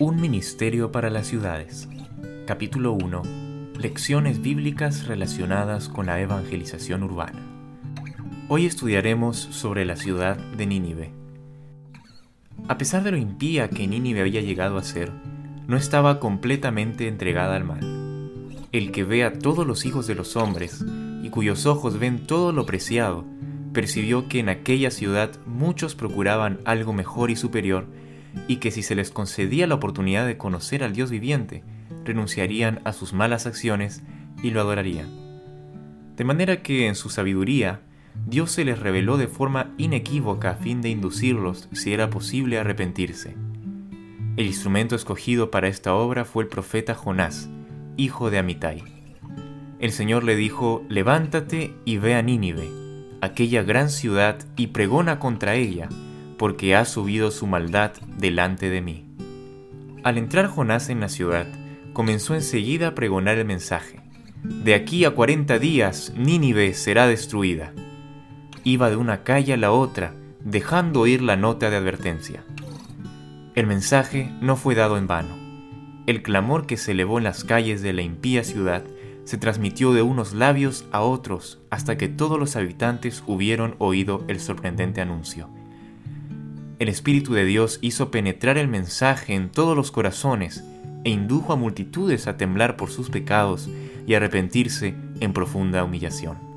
Un ministerio para las ciudades. Capítulo 1. Lecciones bíblicas relacionadas con la evangelización urbana. Hoy estudiaremos sobre la ciudad de Nínive. A pesar de lo impía que Nínive había llegado a ser, no estaba completamente entregada al mal. El que ve a todos los hijos de los hombres y cuyos ojos ven todo lo preciado, percibió que en aquella ciudad muchos procuraban algo mejor y superior y que si se les concedía la oportunidad de conocer al Dios viviente, renunciarían a sus malas acciones y lo adorarían. De manera que en su sabiduría, Dios se les reveló de forma inequívoca a fin de inducirlos, si era posible, a arrepentirse. El instrumento escogido para esta obra fue el profeta Jonás, hijo de Amitai. El Señor le dijo, levántate y ve a Nínive, aquella gran ciudad, y pregona contra ella, porque ha subido su maldad delante de mí. Al entrar Jonás en la ciudad, comenzó enseguida a pregonar el mensaje. De aquí a cuarenta días Nínive será destruida. Iba de una calle a la otra, dejando oír la nota de advertencia. El mensaje no fue dado en vano. El clamor que se elevó en las calles de la impía ciudad se transmitió de unos labios a otros hasta que todos los habitantes hubieron oído el sorprendente anuncio el Espíritu de Dios hizo penetrar el mensaje en todos los corazones e indujo a multitudes a temblar por sus pecados y arrepentirse en profunda humillación.